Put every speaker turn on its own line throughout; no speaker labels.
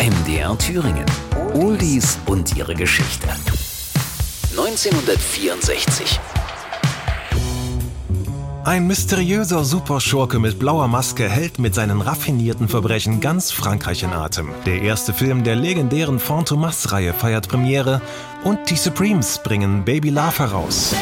MDR Thüringen. Oldies und ihre Geschichte. 1964.
Ein mysteriöser Superschurke mit blauer Maske hält mit seinen raffinierten Verbrechen ganz Frankreich in Atem. Der erste Film der legendären Fantomas-Reihe feiert Premiere und die Supremes bringen Baby Love heraus.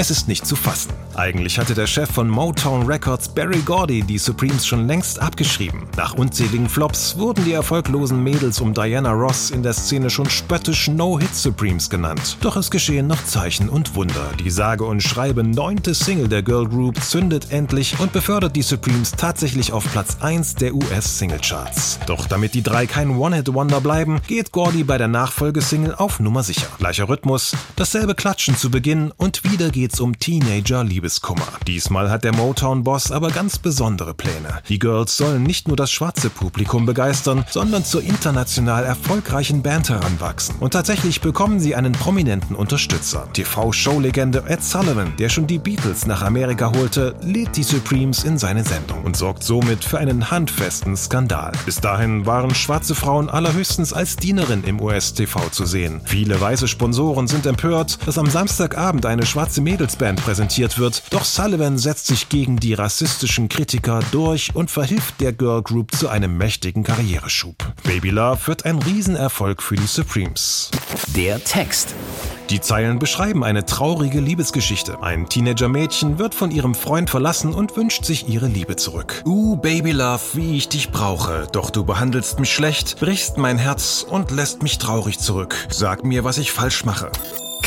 Es ist nicht zu fassen. Eigentlich hatte der Chef von Motown Records Barry Gordy die Supremes schon längst abgeschrieben. Nach unzähligen Flops wurden die erfolglosen Mädels um Diana Ross in der Szene schon spöttisch No-Hit Supremes genannt. Doch es geschehen noch Zeichen und Wunder. Die sage und schreibe neunte Single der Girl Group zündet endlich und befördert die Supremes tatsächlich auf Platz 1 der US-Singlecharts. Doch damit die drei kein One-Hit-Wonder bleiben, geht Gordy bei der Nachfolgesingle auf Nummer sicher. Gleicher Rhythmus, dasselbe Klatschen zu Beginn und wieder geht's um Teenager-Liebeskummer. Diesmal hat der Motown-Boss aber ganz besondere Pläne. Die Girls sollen nicht nur das schwarze Publikum begeistern, sondern zur international erfolgreichen Band heranwachsen. Und tatsächlich bekommen sie einen prominenten Unterstützer. TV-Showlegende Ed Sullivan, der schon die Beatles nach Amerika holte, lädt die Supremes in seine Sendung und sorgt somit für einen handfesten Skandal. Bis dahin waren schwarze Frauen allerhöchstens als Dienerin im US-TV zu sehen. Viele weiße Sponsoren sind empört, dass am Samstagabend eine schwarze Mädelsband präsentiert wird, doch Sullivan setzt sich gegen die rassistischen Kritiker durch und verhilft der Girl Group zu einem mächtigen Karriereschub. Baby Love wird ein Riesenerfolg für die Supremes.
Der Text.
Die Zeilen beschreiben eine traurige Liebesgeschichte. Ein Teenager-Mädchen wird von ihrem Freund verlassen und wünscht sich ihre Liebe zurück. Uh, Baby Love, wie ich dich brauche. Doch du behandelst mich schlecht, brichst mein Herz und lässt mich traurig zurück. Sag mir, was ich falsch mache.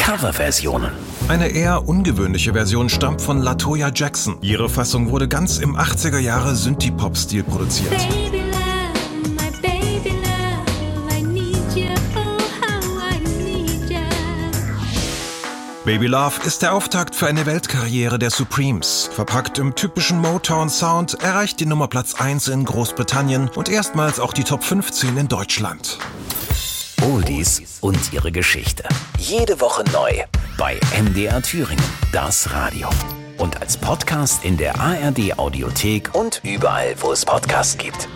Coverversionen.
Eine eher ungewöhnliche Version stammt von Latoya Jackson. Ihre Fassung wurde ganz im 80er Jahre Synthie-Pop-Stil produziert.
Baby oh.
Baby Love ist der Auftakt für eine Weltkarriere der Supremes. Verpackt im typischen Motown-Sound erreicht die Nummer Platz 1 in Großbritannien und erstmals auch die Top 15 in Deutschland.
Oldies und ihre Geschichte. Jede Woche neu bei MDR Thüringen, das Radio. Und als Podcast in der ARD Audiothek und überall, wo es Podcasts gibt.